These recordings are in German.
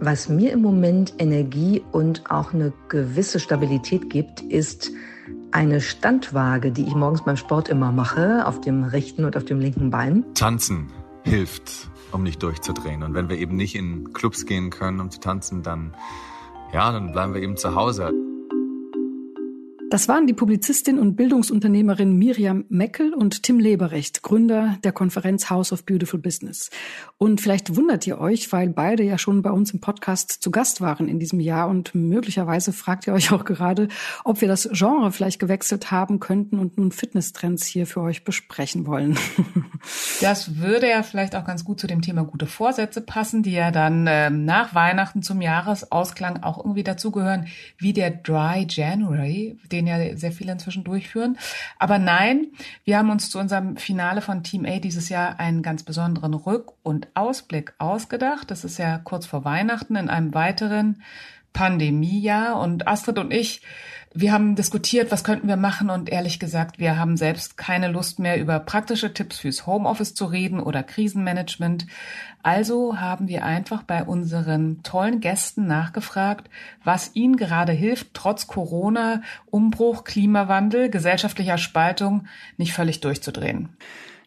Was mir im Moment Energie und auch eine gewisse Stabilität gibt, ist eine Standwaage, die ich morgens beim Sport immer mache, auf dem rechten und auf dem linken Bein. Tanzen hilft, um nicht durchzudrehen. Und wenn wir eben nicht in Clubs gehen können, um zu tanzen, dann, ja, dann bleiben wir eben zu Hause. Das waren die Publizistin und Bildungsunternehmerin Miriam Meckel und Tim Leberecht, Gründer der Konferenz House of Beautiful Business. Und vielleicht wundert ihr euch, weil beide ja schon bei uns im Podcast zu Gast waren in diesem Jahr und möglicherweise fragt ihr euch auch gerade, ob wir das Genre vielleicht gewechselt haben könnten und nun Fitnesstrends hier für euch besprechen wollen. Das würde ja vielleicht auch ganz gut zu dem Thema gute Vorsätze passen, die ja dann äh, nach Weihnachten zum Jahresausklang auch irgendwie dazugehören, wie der Dry January, den ja sehr viele inzwischen durchführen. Aber nein, wir haben uns zu unserem Finale von Team A dieses Jahr einen ganz besonderen Rück- und Ausblick ausgedacht. Das ist ja kurz vor Weihnachten in einem weiteren Pandemiejahr. Und Astrid und ich wir haben diskutiert, was könnten wir machen und ehrlich gesagt, wir haben selbst keine Lust mehr über praktische Tipps fürs Homeoffice zu reden oder Krisenmanagement. Also haben wir einfach bei unseren tollen Gästen nachgefragt, was ihnen gerade hilft, trotz Corona, Umbruch, Klimawandel, gesellschaftlicher Spaltung nicht völlig durchzudrehen.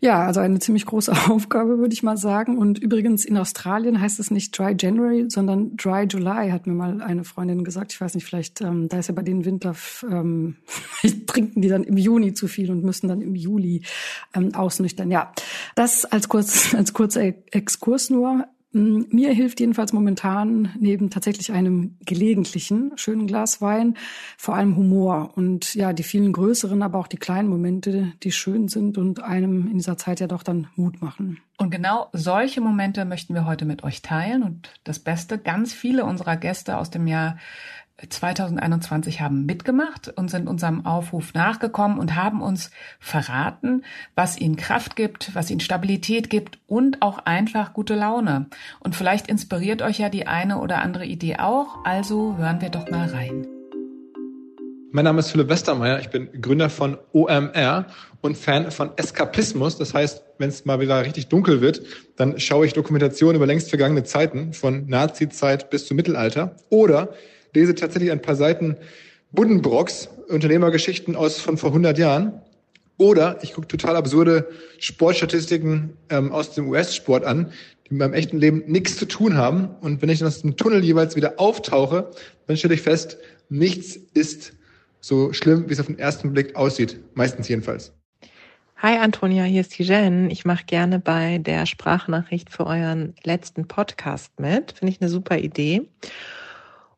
Ja, also eine ziemlich große Aufgabe, würde ich mal sagen. Und übrigens in Australien heißt es nicht Dry January, sondern Dry July, hat mir mal eine Freundin gesagt. Ich weiß nicht, vielleicht, ähm, da ist ja bei den Winter, ähm, trinken die dann im Juni zu viel und müssen dann im Juli ähm, ausnüchtern. Ja, das als kurz, als kurzer Exkurs nur. Mm, mir hilft jedenfalls momentan neben tatsächlich einem gelegentlichen schönen Glas Wein vor allem Humor und ja, die vielen größeren, aber auch die kleinen Momente, die schön sind und einem in dieser Zeit ja doch dann Mut machen. Und genau solche Momente möchten wir heute mit euch teilen und das Beste, ganz viele unserer Gäste aus dem Jahr 2021 haben mitgemacht und sind unserem Aufruf nachgekommen und haben uns verraten, was ihnen Kraft gibt, was ihnen Stabilität gibt und auch einfach gute Laune. Und vielleicht inspiriert euch ja die eine oder andere Idee auch, also hören wir doch mal rein. Mein Name ist Philipp Westermeier, ich bin Gründer von OMR und Fan von Eskapismus. Das heißt, wenn es mal wieder richtig dunkel wird, dann schaue ich Dokumentationen über längst vergangene Zeiten, von Nazi-Zeit bis zum Mittelalter. Oder lese tatsächlich ein paar Seiten Buddenbrocks, Unternehmergeschichten aus von vor 100 Jahren. Oder ich gucke total absurde Sportstatistiken ähm, aus dem US-Sport an, die mit meinem echten Leben nichts zu tun haben. Und wenn ich aus dem Tunnel jeweils wieder auftauche, dann stelle ich fest, nichts ist so schlimm, wie es auf den ersten Blick aussieht. Meistens jedenfalls. Hi Antonia, hier ist die Jen. Ich mache gerne bei der Sprachnachricht für euren letzten Podcast mit. Finde ich eine super Idee.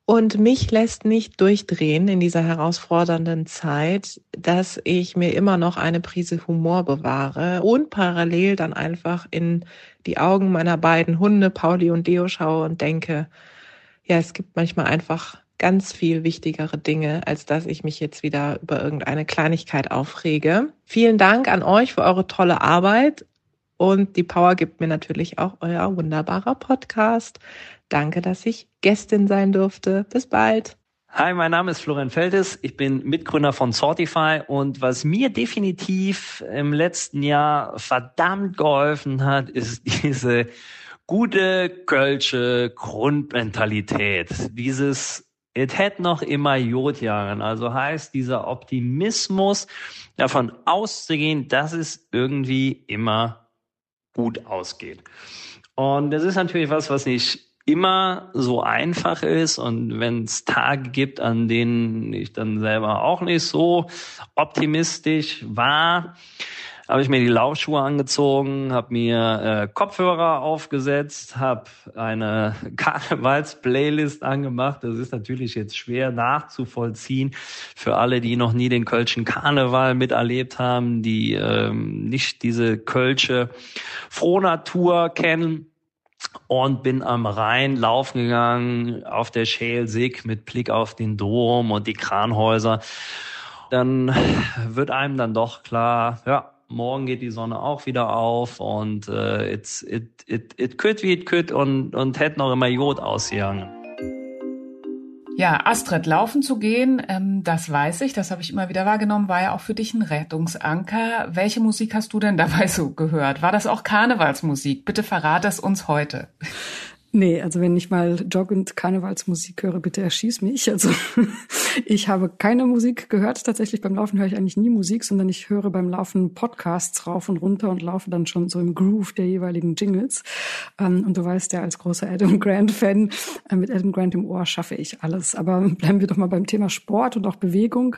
Und mich lässt nicht durchdrehen in dieser herausfordernden Zeit, dass ich mir immer noch eine Prise Humor bewahre und parallel dann einfach in die Augen meiner beiden Hunde, Pauli und Deo, schaue und denke, ja, es gibt manchmal einfach ganz viel wichtigere Dinge, als dass ich mich jetzt wieder über irgendeine Kleinigkeit aufrege. Vielen Dank an euch für eure tolle Arbeit und die Power gibt mir natürlich auch euer wunderbarer Podcast. Danke, dass ich Gästin sein durfte. Bis bald. Hi, mein Name ist Florian Feldes. Ich bin Mitgründer von Sortify und was mir definitiv im letzten Jahr verdammt geholfen hat, ist diese gute kölsche Grundmentalität. Dieses It had noch immer Jodjahren. Also heißt dieser Optimismus davon auszugehen, dass es irgendwie immer gut ausgeht. Und das ist natürlich was, was nicht immer so einfach ist und wenn es Tage gibt, an denen ich dann selber auch nicht so optimistisch war, habe ich mir die Laufschuhe angezogen, habe mir äh, Kopfhörer aufgesetzt, habe eine Karnevals-Playlist angemacht. Das ist natürlich jetzt schwer nachzuvollziehen für alle, die noch nie den Kölschen Karneval miterlebt haben, die ähm, nicht diese Kölsche Frohnatur kennen und bin am Rhein laufen gegangen auf der Schelsig mit Blick auf den Dom und die Kranhäuser. Dann wird einem dann doch klar, ja, morgen geht die Sonne auch wieder auf und äh, it, it, it, it could wie it could und, und hätte noch immer Jod ausgegangen. Ja, Astrid, laufen zu gehen, ähm, das weiß ich, das habe ich immer wieder wahrgenommen, war ja auch für dich ein Rettungsanker. Welche Musik hast du denn dabei so gehört? War das auch Karnevalsmusik? Bitte verrate es uns heute. Nee, also wenn ich mal Jog- und Karnevalsmusik höre, bitte erschieß mich. Also ich habe keine Musik gehört. Tatsächlich beim Laufen höre ich eigentlich nie Musik, sondern ich höre beim Laufen Podcasts rauf und runter und laufe dann schon so im Groove der jeweiligen Jingles. Ähm, und du weißt ja, als großer Adam Grant-Fan, äh, mit Adam Grant im Ohr schaffe ich alles. Aber bleiben wir doch mal beim Thema Sport und auch Bewegung.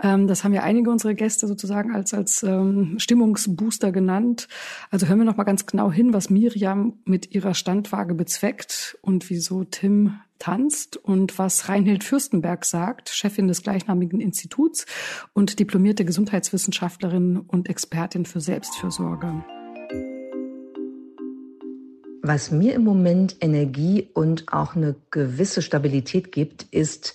Ähm, das haben ja einige unserer Gäste sozusagen als, als ähm, Stimmungsbooster genannt. Also hören wir noch mal ganz genau hin, was Miriam mit ihrer Standwaage bezweckt entdeckt und wieso Tim tanzt und was Reinhild Fürstenberg sagt, Chefin des gleichnamigen Instituts und diplomierte Gesundheitswissenschaftlerin und Expertin für Selbstfürsorge. Was mir im Moment Energie und auch eine gewisse Stabilität gibt, ist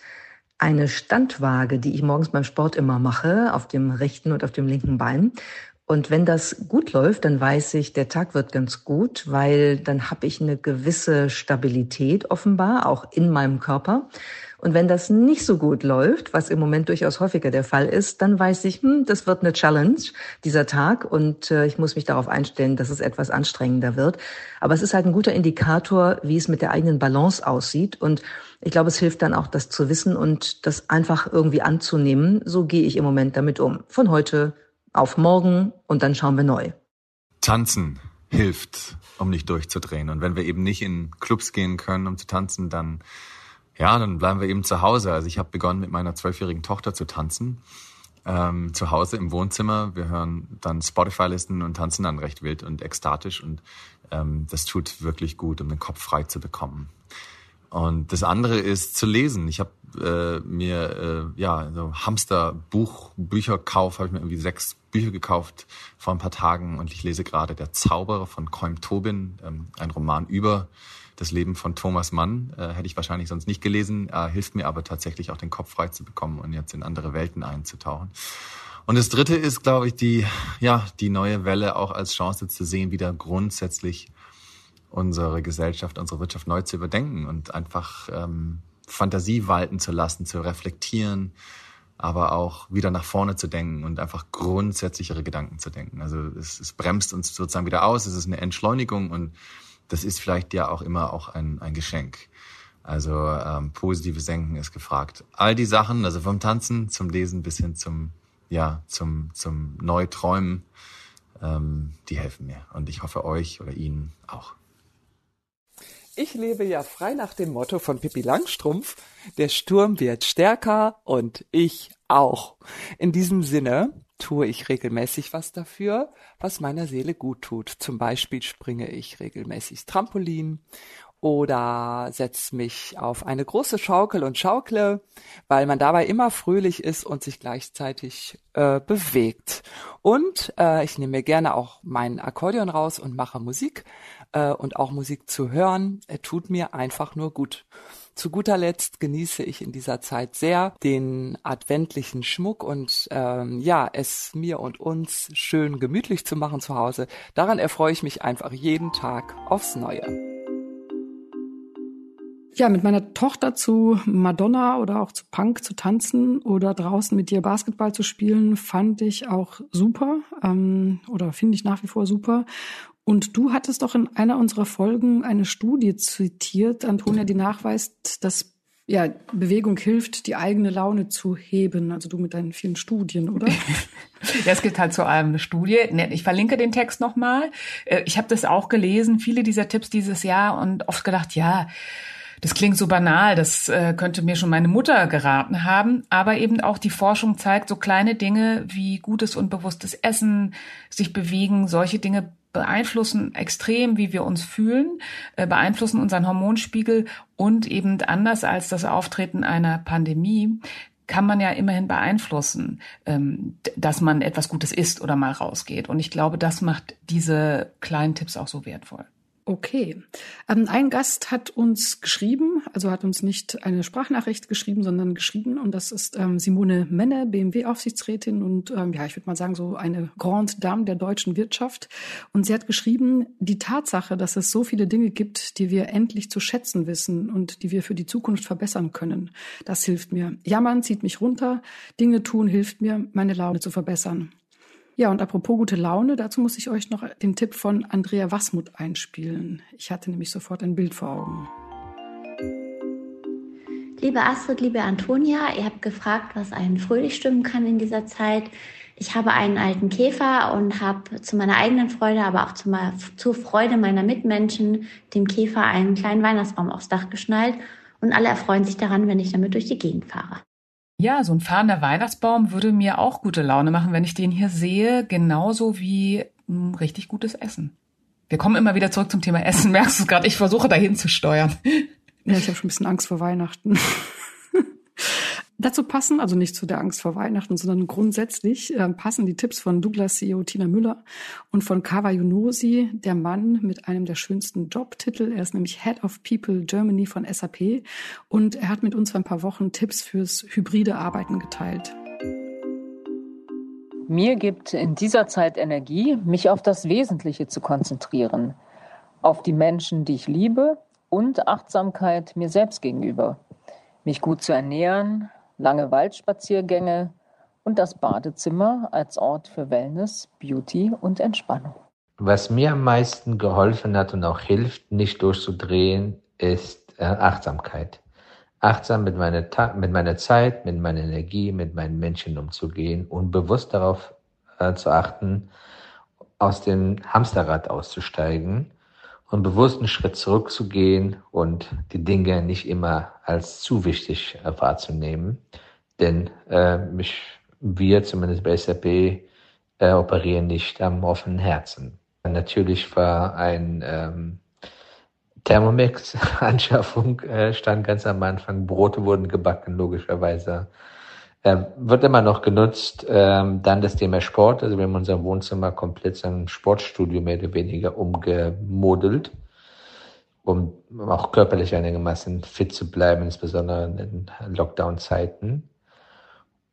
eine Standwaage, die ich morgens beim Sport immer mache, auf dem rechten und auf dem linken Bein. Und wenn das gut läuft, dann weiß ich, der Tag wird ganz gut, weil dann habe ich eine gewisse Stabilität offenbar, auch in meinem Körper. Und wenn das nicht so gut läuft, was im Moment durchaus häufiger der Fall ist, dann weiß ich, hm, das wird eine Challenge, dieser Tag. Und äh, ich muss mich darauf einstellen, dass es etwas anstrengender wird. Aber es ist halt ein guter Indikator, wie es mit der eigenen Balance aussieht. Und ich glaube, es hilft dann auch, das zu wissen und das einfach irgendwie anzunehmen. So gehe ich im Moment damit um. Von heute auf morgen und dann schauen wir neu. Tanzen hilft, um nicht durchzudrehen. Und wenn wir eben nicht in Clubs gehen können, um zu tanzen, dann ja, dann bleiben wir eben zu Hause. Also ich habe begonnen mit meiner zwölfjährigen Tochter zu tanzen. Ähm, zu Hause im Wohnzimmer. Wir hören dann Spotify-Listen und tanzen dann recht wild und ekstatisch. Und ähm, das tut wirklich gut, um den Kopf frei zu bekommen. Und das andere ist zu lesen. Ich habe äh, mir äh, ja so Hamster-Buch, Bücherkauf, habe ich mir irgendwie sechs Bücher gekauft vor ein paar Tagen und ich lese gerade Der Zauberer von Kolm Tobin, ähm, ein Roman über das Leben von Thomas Mann. Äh, hätte ich wahrscheinlich sonst nicht gelesen, äh, hilft mir aber tatsächlich auch den Kopf frei zu bekommen und jetzt in andere Welten einzutauchen. Und das dritte ist, glaube ich, die, ja, die neue Welle auch als Chance zu sehen, wieder grundsätzlich unsere Gesellschaft, unsere Wirtschaft neu zu überdenken und einfach ähm, Fantasie walten zu lassen, zu reflektieren, aber auch wieder nach vorne zu denken und einfach grundsätzlichere Gedanken zu denken. Also es, es bremst uns sozusagen wieder aus, es ist eine Entschleunigung und das ist vielleicht ja auch immer auch ein, ein Geschenk. Also ähm, positives Denken ist gefragt. All die Sachen, also vom Tanzen zum Lesen bis hin zum ja zum zum Neuträumen, ähm, die helfen mir und ich hoffe euch oder Ihnen auch. Ich lebe ja frei nach dem Motto von Pippi Langstrumpf, der Sturm wird stärker und ich auch. In diesem Sinne tue ich regelmäßig was dafür, was meiner Seele gut tut. Zum Beispiel springe ich regelmäßig Trampolin oder setze mich auf eine große Schaukel und schaukle, weil man dabei immer fröhlich ist und sich gleichzeitig äh, bewegt. Und äh, ich nehme mir gerne auch mein Akkordeon raus und mache Musik äh, und auch Musik zu hören, äh, tut mir einfach nur gut. Zu guter Letzt genieße ich in dieser Zeit sehr den adventlichen Schmuck und ähm, ja, es mir und uns schön gemütlich zu machen zu Hause. Daran erfreue ich mich einfach jeden Tag aufs Neue. Ja, mit meiner Tochter zu Madonna oder auch zu Punk zu tanzen oder draußen mit ihr Basketball zu spielen, fand ich auch super ähm, oder finde ich nach wie vor super. Und du hattest doch in einer unserer Folgen eine Studie zitiert, Antonia, die nachweist, dass ja, Bewegung hilft, die eigene Laune zu heben. Also du mit deinen vielen Studien, oder? Ja, es gibt halt so eine Studie. Ne, ich verlinke den Text nochmal. Äh, ich habe das auch gelesen, viele dieser Tipps dieses Jahr und oft gedacht, ja, das klingt so banal, das äh, könnte mir schon meine Mutter geraten haben, aber eben auch die Forschung zeigt, so kleine Dinge wie gutes und bewusstes Essen, sich bewegen, solche Dinge beeinflussen extrem, wie wir uns fühlen, äh, beeinflussen unseren Hormonspiegel und eben anders als das Auftreten einer Pandemie kann man ja immerhin beeinflussen, ähm, dass man etwas Gutes isst oder mal rausgeht. Und ich glaube, das macht diese kleinen Tipps auch so wertvoll. Okay. Ähm, ein Gast hat uns geschrieben, also hat uns nicht eine Sprachnachricht geschrieben, sondern geschrieben. Und das ist ähm, Simone Menne, BMW-Aufsichtsrätin und ähm, ja, ich würde mal sagen, so eine Grande Dame der deutschen Wirtschaft. Und sie hat geschrieben, die Tatsache, dass es so viele Dinge gibt, die wir endlich zu schätzen wissen und die wir für die Zukunft verbessern können, das hilft mir. Jammern zieht mich runter, Dinge tun hilft mir, meine Laune zu verbessern. Ja, und apropos gute Laune, dazu muss ich euch noch den Tipp von Andrea Wasmut einspielen. Ich hatte nämlich sofort ein Bild vor Augen. Liebe Astrid, liebe Antonia, ihr habt gefragt, was einen fröhlich stimmen kann in dieser Zeit. Ich habe einen alten Käfer und habe zu meiner eigenen Freude, aber auch zu zur Freude meiner Mitmenschen dem Käfer einen kleinen Weihnachtsbaum aufs Dach geschnallt und alle erfreuen sich daran, wenn ich damit durch die Gegend fahre. Ja, so ein fahrender Weihnachtsbaum würde mir auch gute Laune machen, wenn ich den hier sehe, genauso wie ein richtig gutes Essen. Wir kommen immer wieder zurück zum Thema Essen. Merkst du es gerade? Ich versuche dahin zu steuern. Ja, ich habe schon ein bisschen Angst vor Weihnachten. Dazu passen, also nicht zu der Angst vor Weihnachten, sondern grundsätzlich äh, passen die Tipps von Douglas CEO Tina Müller und von Kawa Yunosi, der Mann mit einem der schönsten Jobtitel. Er ist nämlich Head of People Germany von SAP und er hat mit uns vor ein paar Wochen Tipps fürs hybride Arbeiten geteilt. Mir gibt in dieser Zeit Energie, mich auf das Wesentliche zu konzentrieren, auf die Menschen, die ich liebe und Achtsamkeit mir selbst gegenüber, mich gut zu ernähren, lange Waldspaziergänge und das Badezimmer als Ort für Wellness, Beauty und Entspannung. Was mir am meisten geholfen hat und auch hilft, nicht durchzudrehen, ist äh, Achtsamkeit. Achtsam mit meiner, mit meiner Zeit, mit meiner Energie, mit meinen Menschen umzugehen und bewusst darauf äh, zu achten, aus dem Hamsterrad auszusteigen und bewusst einen Schritt zurückzugehen und die Dinge nicht immer als zu wichtig äh, wahrzunehmen. Denn äh, mich, wir zumindest bei SAP äh, operieren nicht am offenen Herzen. Natürlich war ein ähm, Thermomix-Anschaffung äh, stand ganz am Anfang. Brote wurden gebacken, logischerweise. Wird immer noch genutzt. Ähm, dann das Thema Sport. Also wir haben unser Wohnzimmer komplett zu einem Sportstudio mehr oder weniger umgemodelt, um auch körperlich einigermaßen fit zu bleiben, insbesondere in Lockdown-Zeiten.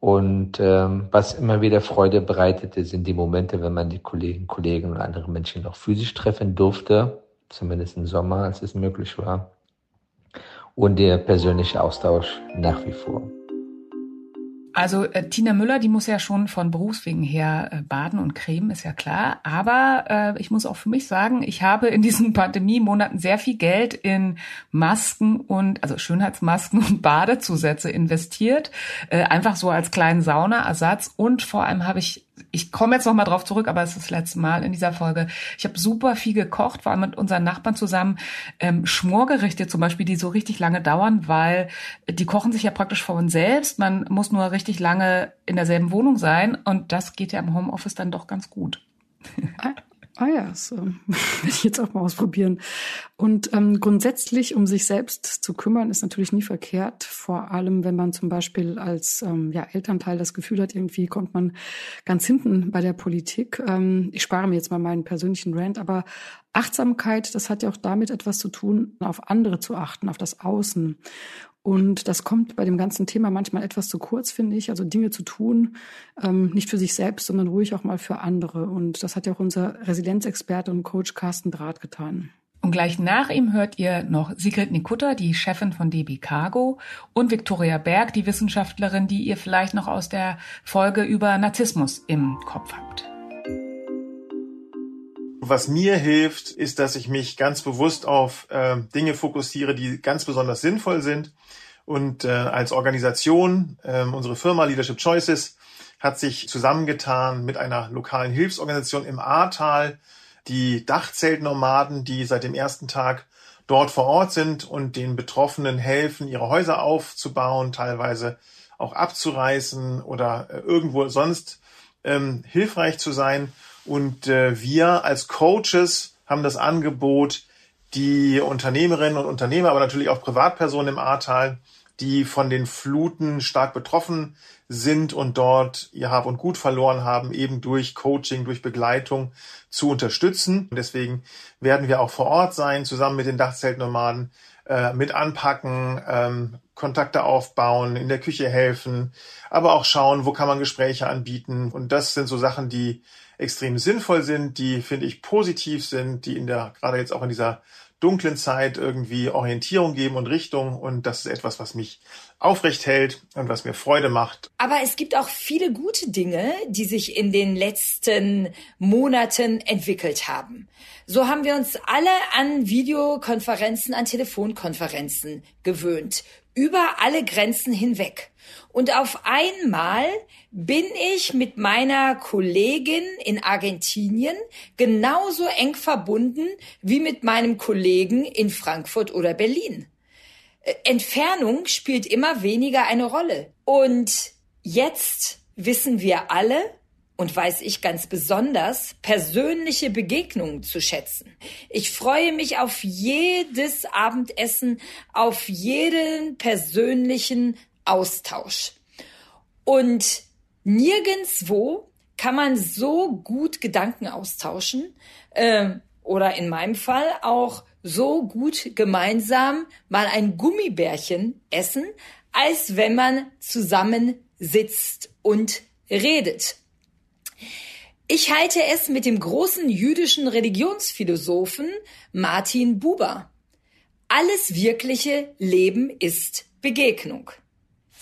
Und ähm, was immer wieder Freude bereitete, sind die Momente, wenn man die Kollegen, Kollegen und andere Menschen noch physisch treffen durfte, zumindest im Sommer, als es möglich war. Und der persönliche Austausch nach wie vor. Also äh, Tina Müller, die muss ja schon von Berufswegen her äh, baden und cremen, ist ja klar. Aber äh, ich muss auch für mich sagen, ich habe in diesen Pandemie-Monaten sehr viel Geld in Masken und also Schönheitsmasken und Badezusätze investiert, äh, einfach so als kleinen Saunaersatz. Und vor allem habe ich ich komme jetzt noch mal drauf zurück, aber es ist das letzte Mal in dieser Folge. Ich habe super viel gekocht, vor allem mit unseren Nachbarn zusammen. Ähm, Schmorgerichte zum Beispiel, die so richtig lange dauern, weil die kochen sich ja praktisch von selbst. Man muss nur richtig lange in derselben Wohnung sein und das geht ja im Homeoffice dann doch ganz gut. Ah, ja, so werde ich jetzt auch mal ausprobieren. Und ähm, grundsätzlich, um sich selbst zu kümmern, ist natürlich nie verkehrt. Vor allem, wenn man zum Beispiel als ähm, ja, Elternteil das Gefühl hat, irgendwie kommt man ganz hinten bei der Politik. Ähm, ich spare mir jetzt mal meinen persönlichen Rant, aber Achtsamkeit, das hat ja auch damit etwas zu tun, auf andere zu achten, auf das Außen. Und das kommt bei dem ganzen Thema manchmal etwas zu kurz, finde ich. Also Dinge zu tun, ähm, nicht für sich selbst, sondern ruhig auch mal für andere. Und das hat ja auch unser Resilienzexperte und Coach Carsten Draht getan. Und gleich nach ihm hört ihr noch Sigrid Nikutta, die Chefin von DB Cargo, und Viktoria Berg, die Wissenschaftlerin, die ihr vielleicht noch aus der Folge über Narzissmus im Kopf habt. Was mir hilft, ist, dass ich mich ganz bewusst auf äh, Dinge fokussiere, die ganz besonders sinnvoll sind. Und äh, als Organisation, äh, unsere Firma Leadership Choices hat sich zusammengetan mit einer lokalen Hilfsorganisation im Ahrtal, die Dachzeltnomaden, die seit dem ersten Tag dort vor Ort sind und den Betroffenen helfen, ihre Häuser aufzubauen, teilweise auch abzureißen oder äh, irgendwo sonst ähm, hilfreich zu sein. Und äh, wir als Coaches haben das Angebot, die Unternehmerinnen und Unternehmer, aber natürlich auch Privatpersonen im Ahrtal, die von den Fluten stark betroffen sind und dort ihr Hab und Gut verloren haben, eben durch Coaching, durch Begleitung zu unterstützen. Und deswegen werden wir auch vor Ort sein, zusammen mit den Dachzeltnomaden, äh, mit anpacken, ähm, Kontakte aufbauen, in der Küche helfen, aber auch schauen, wo kann man Gespräche anbieten. Und das sind so Sachen, die extrem sinnvoll sind, die, finde ich, positiv sind, die in der, gerade jetzt auch in dieser dunklen Zeit irgendwie Orientierung geben und Richtung. Und das ist etwas, was mich aufrecht hält und was mir Freude macht. Aber es gibt auch viele gute Dinge, die sich in den letzten Monaten entwickelt haben. So haben wir uns alle an Videokonferenzen, an Telefonkonferenzen gewöhnt, über alle Grenzen hinweg. Und auf einmal bin ich mit meiner Kollegin in Argentinien genauso eng verbunden wie mit meinem Kollegen in Frankfurt oder Berlin. Äh, Entfernung spielt immer weniger eine Rolle. Und jetzt wissen wir alle, und weiß ich ganz besonders, persönliche Begegnungen zu schätzen. Ich freue mich auf jedes Abendessen, auf jeden persönlichen Austausch. Und nirgendswo kann man so gut Gedanken austauschen äh, oder in meinem Fall auch so gut gemeinsam mal ein Gummibärchen essen, als wenn man zusammen sitzt und redet. Ich halte es mit dem großen jüdischen Religionsphilosophen Martin Buber. Alles wirkliche Leben ist Begegnung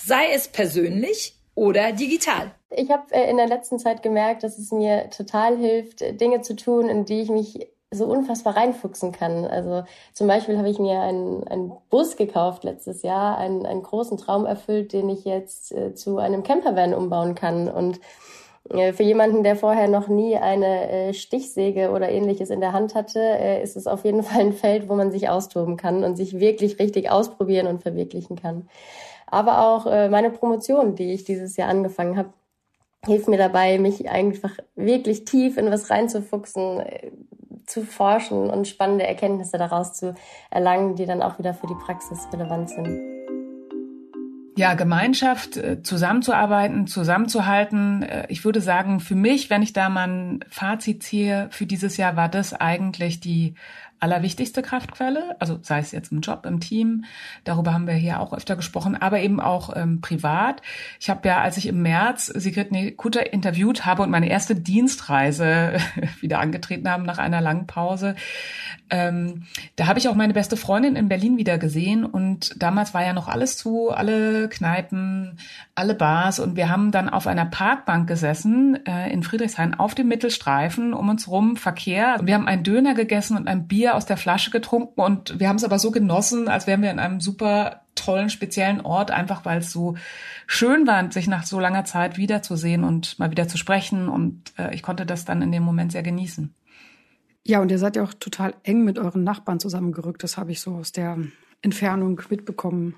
sei es persönlich oder digital. Ich habe äh, in der letzten Zeit gemerkt, dass es mir total hilft, Dinge zu tun, in die ich mich so unfassbar reinfuchsen kann. Also zum Beispiel habe ich mir einen, einen Bus gekauft letztes Jahr, einen, einen großen Traum erfüllt, den ich jetzt äh, zu einem Campervan umbauen kann. Und äh, für jemanden, der vorher noch nie eine äh, Stichsäge oder ähnliches in der Hand hatte, äh, ist es auf jeden Fall ein Feld, wo man sich austoben kann und sich wirklich richtig ausprobieren und verwirklichen kann aber auch äh, meine Promotion, die ich dieses Jahr angefangen habe, hilft mir dabei, mich einfach wirklich tief in was reinzufuchsen, äh, zu forschen und spannende Erkenntnisse daraus zu erlangen, die dann auch wieder für die Praxis relevant sind. Ja, Gemeinschaft, äh, zusammenzuarbeiten, zusammenzuhalten. Äh, ich würde sagen, für mich, wenn ich da mal ein Fazit ziehe für dieses Jahr, war das eigentlich die allerwichtigste Kraftquelle, also sei es jetzt im Job, im Team, darüber haben wir hier auch öfter gesprochen, aber eben auch ähm, privat. Ich habe ja, als ich im März Sigrid Nekuta interviewt habe und meine erste Dienstreise wieder angetreten haben nach einer langen Pause, ähm, da habe ich auch meine beste Freundin in Berlin wieder gesehen und damals war ja noch alles zu, alle Kneipen, alle Bars und wir haben dann auf einer Parkbank gesessen äh, in Friedrichshain auf dem Mittelstreifen, um uns rum Verkehr. Und wir haben einen Döner gegessen und ein Bier aus der Flasche getrunken und wir haben es aber so genossen, als wären wir in einem super tollen, speziellen Ort, einfach weil es so schön war, sich nach so langer Zeit wiederzusehen und mal wieder zu sprechen. Und äh, ich konnte das dann in dem Moment sehr genießen. Ja, und ihr seid ja auch total eng mit euren Nachbarn zusammengerückt. Das habe ich so aus der Entfernung mitbekommen.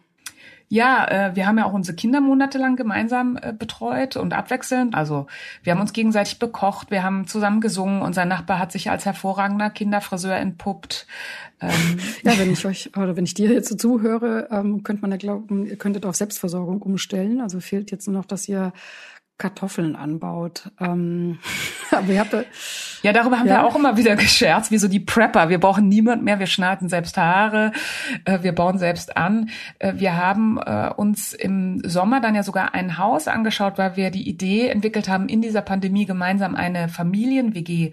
Ja, äh, wir haben ja auch unsere Kinder monatelang gemeinsam äh, betreut und abwechselnd. Also wir haben uns gegenseitig bekocht, wir haben zusammen gesungen. Unser Nachbar hat sich als hervorragender Kinderfriseur entpuppt. Ähm. Ja, wenn ich euch oder wenn ich dir jetzt so zuhöre, ähm, könnte man ja glauben, ihr könntet auf Selbstversorgung umstellen. Also fehlt jetzt nur noch, dass ihr Kartoffeln anbaut. Ähm, aber ihr habt ja, darüber haben ja. wir auch immer wieder gescherzt, wie so die Prepper. Wir brauchen niemand mehr, wir schneiden selbst Haare, äh, wir bauen selbst an. Äh, wir haben äh, uns im Sommer dann ja sogar ein Haus angeschaut, weil wir die Idee entwickelt haben, in dieser Pandemie gemeinsam eine Familien-WG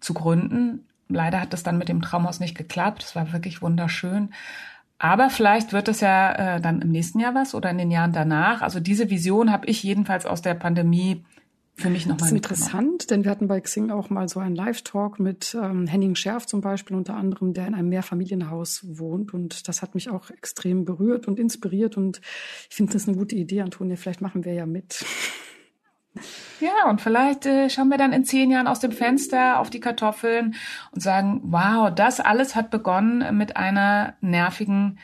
zu gründen. Leider hat das dann mit dem Traumhaus nicht geklappt. Das war wirklich wunderschön. Aber vielleicht wird es ja äh, dann im nächsten Jahr was oder in den Jahren danach. Also diese Vision habe ich jedenfalls aus der Pandemie für mich nochmal. Das ist interessant, denn wir hatten bei Xing auch mal so einen Live-Talk mit ähm, Henning Scherf zum Beispiel unter anderem, der in einem Mehrfamilienhaus wohnt. Und das hat mich auch extrem berührt und inspiriert. Und ich finde das eine gute Idee, Antonia. Vielleicht machen wir ja mit. Ja, und vielleicht äh, schauen wir dann in zehn Jahren aus dem Fenster auf die Kartoffeln und sagen, wow, das alles hat begonnen mit einer nervigen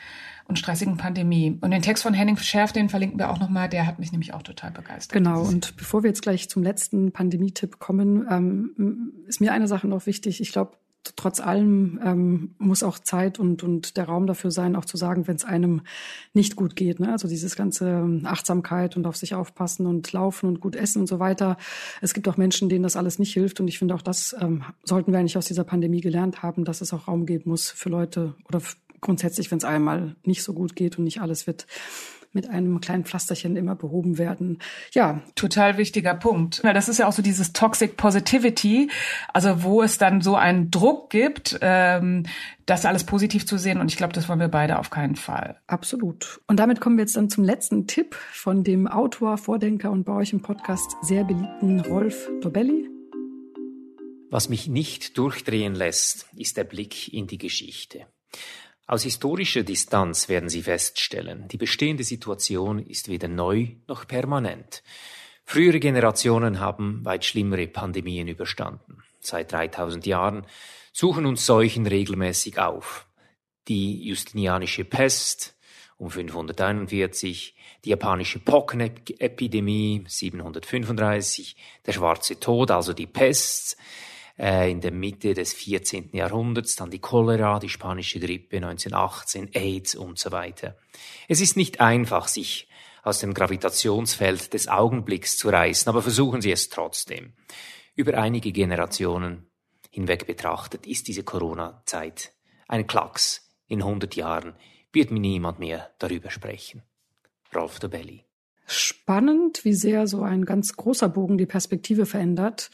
und stressigen Pandemie. Und den Text von Henning Schärf, den verlinken wir auch nochmal, der hat mich nämlich auch total begeistert. Genau, und bevor wir jetzt gleich zum letzten Pandemie-Tipp kommen, ähm, ist mir eine Sache noch wichtig. Ich glaube, trotz allem ähm, muss auch Zeit und, und der Raum dafür sein, auch zu sagen, wenn es einem nicht gut geht. Ne? Also dieses ganze ähm, Achtsamkeit und auf sich aufpassen und laufen und gut essen und so weiter. Es gibt auch Menschen, denen das alles nicht hilft. Und ich finde auch das ähm, sollten wir eigentlich aus dieser Pandemie gelernt haben, dass es auch Raum geben muss für Leute oder grundsätzlich, wenn es einmal nicht so gut geht und nicht alles wird mit einem kleinen Pflasterchen immer behoben werden. Ja. Total wichtiger Punkt. Das ist ja auch so dieses Toxic Positivity, also wo es dann so einen Druck gibt, ähm, das alles positiv zu sehen. Und ich glaube, das wollen wir beide auf keinen Fall. Absolut. Und damit kommen wir jetzt dann zum letzten Tipp von dem Autor, Vordenker und bei euch im Podcast sehr beliebten Rolf Dobelli. Was mich nicht durchdrehen lässt, ist der Blick in die Geschichte. Aus historischer Distanz werden Sie feststellen, die bestehende Situation ist weder neu noch permanent. Frühere Generationen haben weit schlimmere Pandemien überstanden. Seit 3000 Jahren suchen uns Seuchen regelmäßig auf. Die Justinianische Pest um 541, die japanische Pockenepidemie 735, der Schwarze Tod, also die Pest, äh, in der Mitte des 14. Jahrhunderts, dann die Cholera, die spanische Grippe 1918, AIDS und so weiter. Es ist nicht einfach, sich aus dem Gravitationsfeld des Augenblicks zu reißen, aber versuchen Sie es trotzdem. Über einige Generationen hinweg betrachtet ist diese Corona-Zeit ein Klacks. In 100 Jahren wird mir niemand mehr darüber sprechen. Rolf de Belli. Spannend, wie sehr so ein ganz großer Bogen die Perspektive verändert.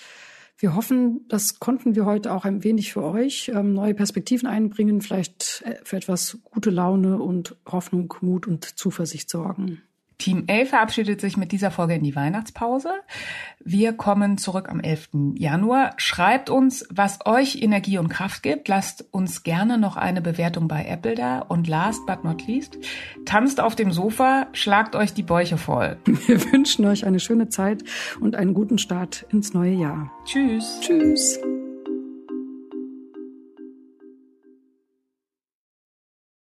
Wir hoffen, das konnten wir heute auch ein wenig für euch ähm, neue Perspektiven einbringen, vielleicht äh, für etwas gute Laune und Hoffnung, Mut und Zuversicht sorgen. Team 11 verabschiedet sich mit dieser Folge in die Weihnachtspause. Wir kommen zurück am 11. Januar. Schreibt uns, was euch Energie und Kraft gibt. Lasst uns gerne noch eine Bewertung bei Apple da. Und last but not least, tanzt auf dem Sofa, schlagt euch die Bäuche voll. Wir wünschen euch eine schöne Zeit und einen guten Start ins neue Jahr. Tschüss. Tschüss.